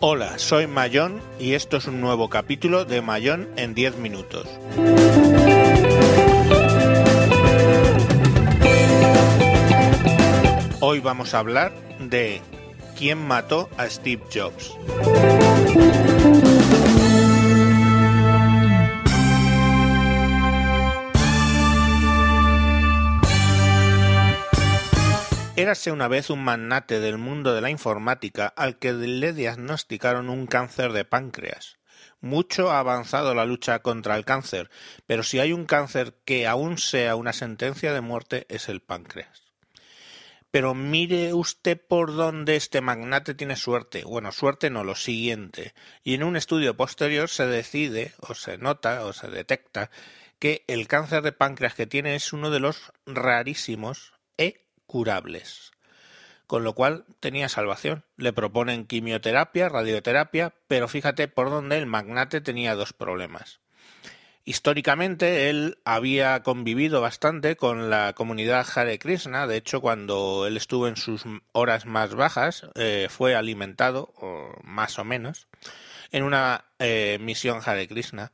Hola, soy Mayón y esto es un nuevo capítulo de Mayón en 10 minutos. Hoy vamos a hablar de quién mató a Steve Jobs. Érase una vez un magnate del mundo de la informática al que le diagnosticaron un cáncer de páncreas. Mucho ha avanzado la lucha contra el cáncer, pero si hay un cáncer que aún sea una sentencia de muerte es el páncreas. Pero mire usted por dónde este magnate tiene suerte. Bueno, suerte no, lo siguiente. Y en un estudio posterior se decide, o se nota, o se detecta, que el cáncer de páncreas que tiene es uno de los rarísimos curables. Con lo cual tenía salvación. Le proponen quimioterapia, radioterapia, pero fíjate por dónde el magnate tenía dos problemas. Históricamente él había convivido bastante con la comunidad Hare Krishna, de hecho cuando él estuvo en sus horas más bajas eh, fue alimentado, más o menos, en una eh, misión Hare Krishna.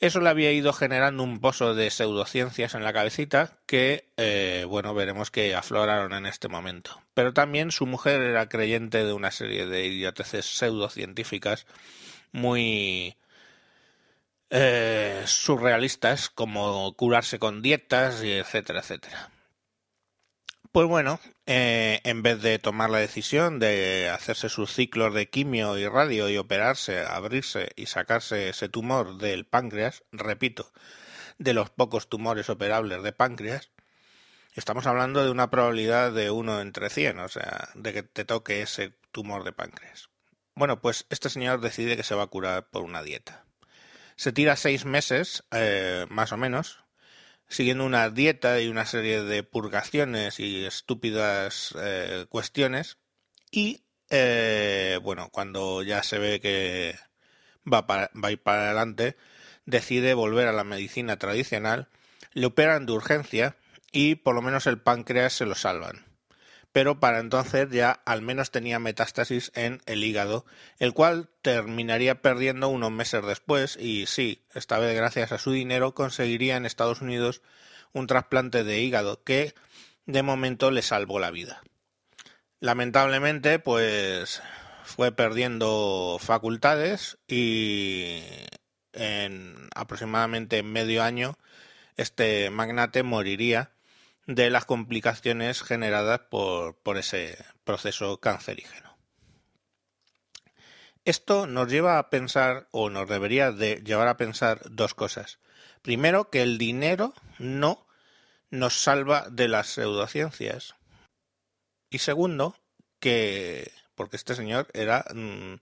Eso le había ido generando un pozo de pseudociencias en la cabecita que, eh, bueno, veremos que afloraron en este momento. Pero también su mujer era creyente de una serie de idioteces pseudocientíficas muy eh, surrealistas como curarse con dietas etcétera, etcétera. Pues bueno, eh, en vez de tomar la decisión de hacerse sus ciclos de quimio y radio y operarse, abrirse y sacarse ese tumor del páncreas, repito, de los pocos tumores operables de páncreas, estamos hablando de una probabilidad de 1 entre 100, o sea, de que te toque ese tumor de páncreas. Bueno, pues este señor decide que se va a curar por una dieta. Se tira seis meses, eh, más o menos, siguiendo una dieta y una serie de purgaciones y estúpidas eh, cuestiones. Y eh, bueno, cuando ya se ve que va, para, va a ir para adelante, decide volver a la medicina tradicional, le operan de urgencia y por lo menos el páncreas se lo salvan pero para entonces ya al menos tenía metástasis en el hígado, el cual terminaría perdiendo unos meses después y sí, esta vez gracias a su dinero conseguiría en Estados Unidos un trasplante de hígado que de momento le salvó la vida. Lamentablemente, pues fue perdiendo facultades y en aproximadamente medio año este magnate moriría de las complicaciones generadas por, por ese proceso cancerígeno. Esto nos lleva a pensar, o nos debería de llevar a pensar dos cosas. Primero, que el dinero no nos salva de las pseudociencias. Y segundo, que, porque este señor era mm,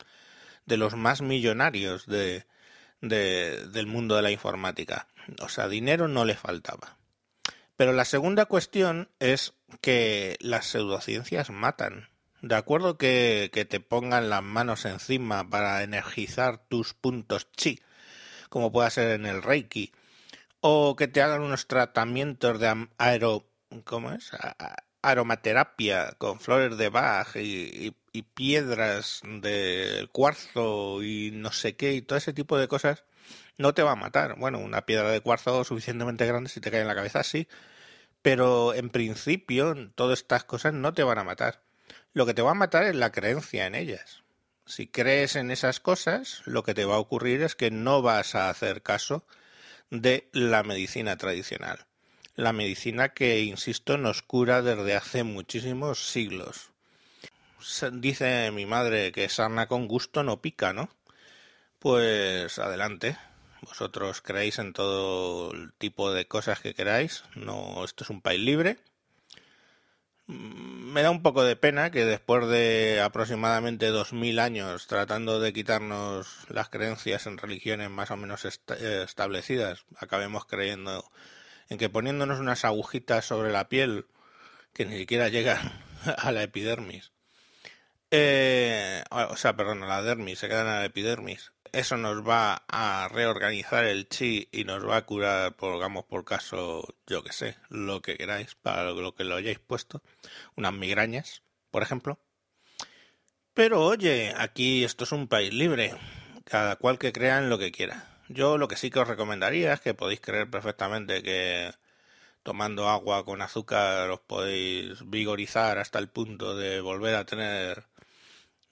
de los más millonarios de, de, del mundo de la informática. O sea, dinero no le faltaba. Pero la segunda cuestión es que las pseudociencias matan. De acuerdo que, que te pongan las manos encima para energizar tus puntos chi, como pueda ser en el Reiki, o que te hagan unos tratamientos de aero, aromaterapia con flores de Bach y, y, piedras de cuarzo y no sé qué y todo ese tipo de cosas no te va a matar. Bueno, una piedra de cuarzo suficientemente grande si te cae en la cabeza, sí. Pero en principio, todas estas cosas no te van a matar. Lo que te va a matar es la creencia en ellas. Si crees en esas cosas, lo que te va a ocurrir es que no vas a hacer caso de la medicina tradicional. La medicina que, insisto, nos cura desde hace muchísimos siglos. Dice mi madre que sarna con gusto no pica, ¿no? Pues adelante. Vosotros creéis en todo el tipo de cosas que queráis. No, esto es un país libre. Mm, me da un poco de pena que después de aproximadamente dos mil años tratando de quitarnos las creencias en religiones más o menos eh, establecidas, acabemos creyendo en que poniéndonos unas agujitas sobre la piel que ni siquiera llegan a la epidermis, eh, o sea, perdón, a la dermis, se quedan a la epidermis, eso nos va a reorganizar el chi y nos va a curar, pongamos por caso, yo que sé, lo que queráis, para lo que lo hayáis puesto, unas migrañas, por ejemplo, Pero oye, aquí esto es un país libre, cada cual que crea en lo que quiera. Yo lo que sí que os recomendaría es que podéis creer perfectamente que tomando agua con azúcar os podéis vigorizar hasta el punto de volver a tener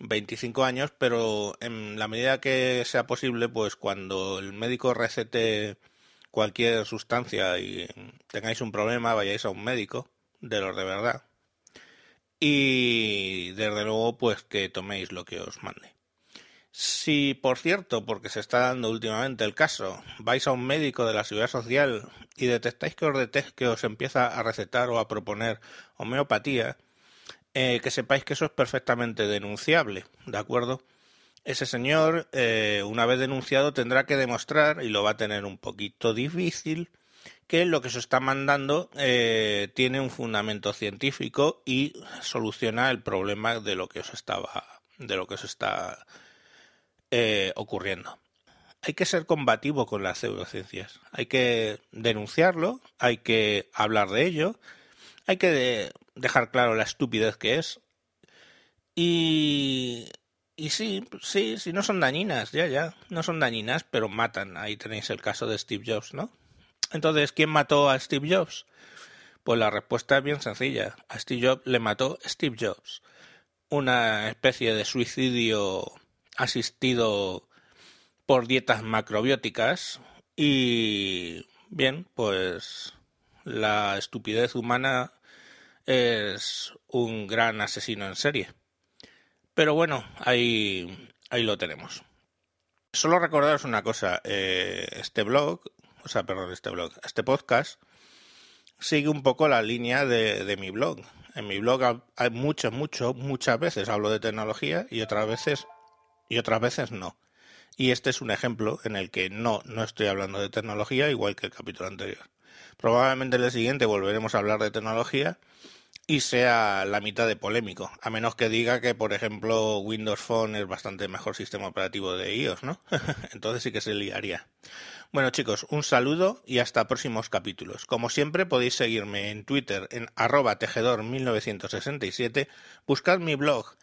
25 años, pero en la medida que sea posible, pues cuando el médico recete cualquier sustancia y tengáis un problema, vayáis a un médico de los de verdad. Y desde luego, pues que toméis lo que os mande. Si, por cierto, porque se está dando últimamente el caso, vais a un médico de la seguridad social y detectáis que os, que os empieza a recetar o a proponer homeopatía, eh, que sepáis que eso es perfectamente denunciable, ¿de acuerdo? Ese señor, eh, una vez denunciado, tendrá que demostrar, y lo va a tener un poquito difícil, que lo que se está mandando eh, tiene un fundamento científico y soluciona el problema de lo que os estaba, de lo que os está ocurriendo. Hay que ser combativo con las pseudociencias. Hay que denunciarlo, hay que hablar de ello, hay que dejar claro la estupidez que es. Y, y sí, sí, sí, no son dañinas, ya, ya, no son dañinas, pero matan. Ahí tenéis el caso de Steve Jobs, ¿no? Entonces, ¿quién mató a Steve Jobs? Pues la respuesta es bien sencilla. A Steve Jobs le mató Steve Jobs. Una especie de suicidio asistido por dietas macrobióticas y bien, pues la estupidez humana es un gran asesino en serie. Pero bueno, ahí, ahí lo tenemos. Solo recordaros una cosa, eh, este blog, o sea, perdón, este blog, este podcast sigue un poco la línea de, de mi blog. En mi blog hay mucho, mucho, muchas veces hablo de tecnología y otras veces y otras veces no. Y este es un ejemplo en el que no, no estoy hablando de tecnología, igual que el capítulo anterior. Probablemente en el siguiente volveremos a hablar de tecnología y sea la mitad de polémico, a menos que diga que, por ejemplo, Windows Phone es bastante mejor sistema operativo de iOS, ¿no? Entonces sí que se liaría. Bueno chicos, un saludo y hasta próximos capítulos. Como siempre podéis seguirme en Twitter en arroba tejedor1967, buscad mi blog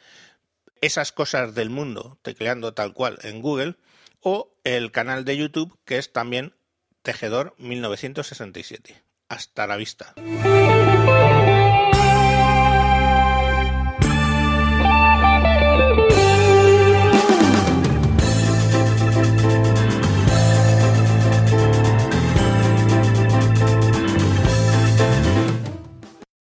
Esas cosas del mundo, tecleando tal cual en Google, o el canal de YouTube que es también Tejedor1967. Hasta la vista.